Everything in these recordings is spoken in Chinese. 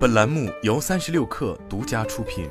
本栏目由三十六氪独家出品。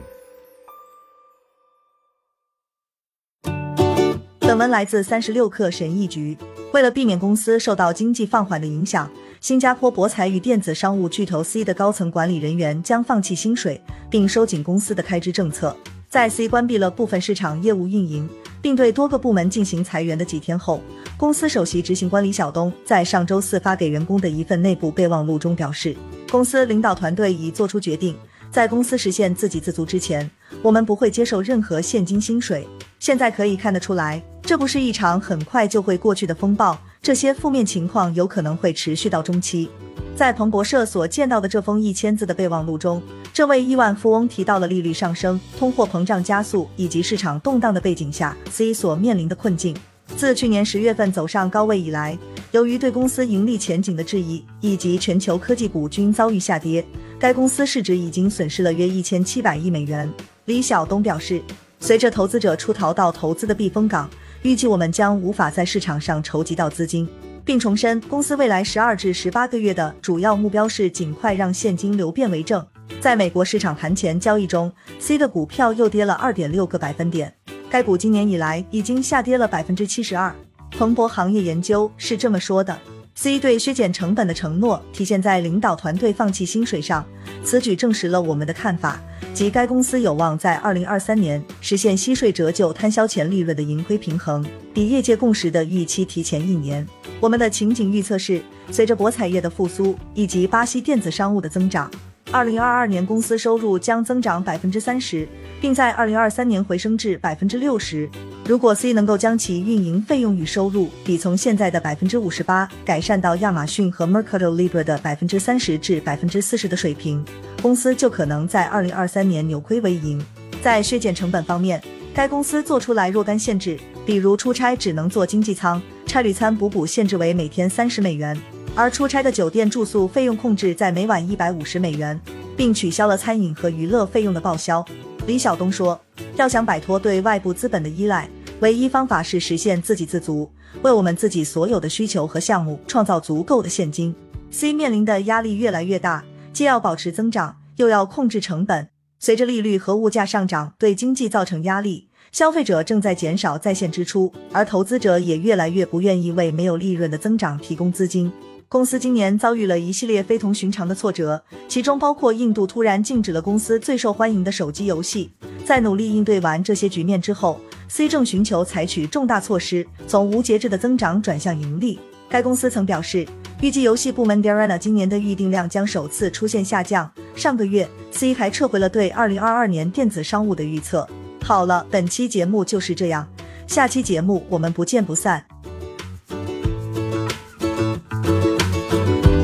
本文来自三十六氪神译局。为了避免公司受到经济放缓的影响，新加坡博彩与电子商务巨头 C 的高层管理人员将放弃薪水，并收紧公司的开支政策。在 C 关闭了部分市场业务运营，并对多个部门进行裁员的几天后，公司首席执行官李晓东在上周四发给员工的一份内部备忘录中表示。公司领导团队已做出决定，在公司实现自给自足之前，我们不会接受任何现金薪水。现在可以看得出来，这不是一场很快就会过去的风暴，这些负面情况有可能会持续到中期。在彭博社所见到的这封一千字的备忘录中，这位亿万富翁提到了利率上升、通货膨胀加速以及市场动荡的背景下，C 所面临的困境。自去年十月份走上高位以来。由于对公司盈利前景的质疑，以及全球科技股均遭遇下跌，该公司市值已经损失了约一千七百亿美元。李晓东表示，随着投资者出逃到投资的避风港，预计我们将无法在市场上筹集到资金，并重申公司未来十二至十八个月的主要目标是尽快让现金流变为正。在美国市场盘前交易中，C 的股票又跌了二点六个百分点，该股今年以来已经下跌了百分之七十二。彭博行业研究是这么说的：C 对削减成本的承诺体现在领导团队放弃薪水上，此举证实了我们的看法，即该公司有望在二零二三年实现息税折旧摊销前利润的盈亏平衡，比业界共识的预期提前一年。我们的情景预测是，随着博彩业的复苏以及巴西电子商务的增长。二零二二年公司收入将增长百分之三十，并在二零二三年回升至百分之六十。如果 C 能够将其运营费用与收入比从现在的百分之五十八改善到亚马逊和 Mercado Libre 的百分之三十至百分之四十的水平，公司就可能在二零二三年扭亏为盈。在削减成本方面，该公司做出来若干限制，比如出差只能坐经济舱，差旅餐补补限制为每天三十美元。而出差的酒店住宿费用控制在每晚一百五十美元，并取消了餐饮和娱乐费用的报销。李晓东说：“要想摆脱对外部资本的依赖，唯一方法是实现自给自足，为我们自己所有的需求和项目创造足够的现金。”C 面临的压力越来越大，既要保持增长，又要控制成本。随着利率和物价上涨对经济造成压力，消费者正在减少在线支出，而投资者也越来越不愿意为没有利润的增长提供资金。公司今年遭遇了一系列非同寻常的挫折，其中包括印度突然禁止了公司最受欢迎的手机游戏。在努力应对完这些局面之后，C 正寻求采取重大措施，从无节制的增长转向盈利。该公司曾表示，预计游戏部门 Darena 今年的预订量将首次出现下降。上个月，C 还撤回了对2022年电子商务的预测。好了，本期节目就是这样，下期节目我们不见不散。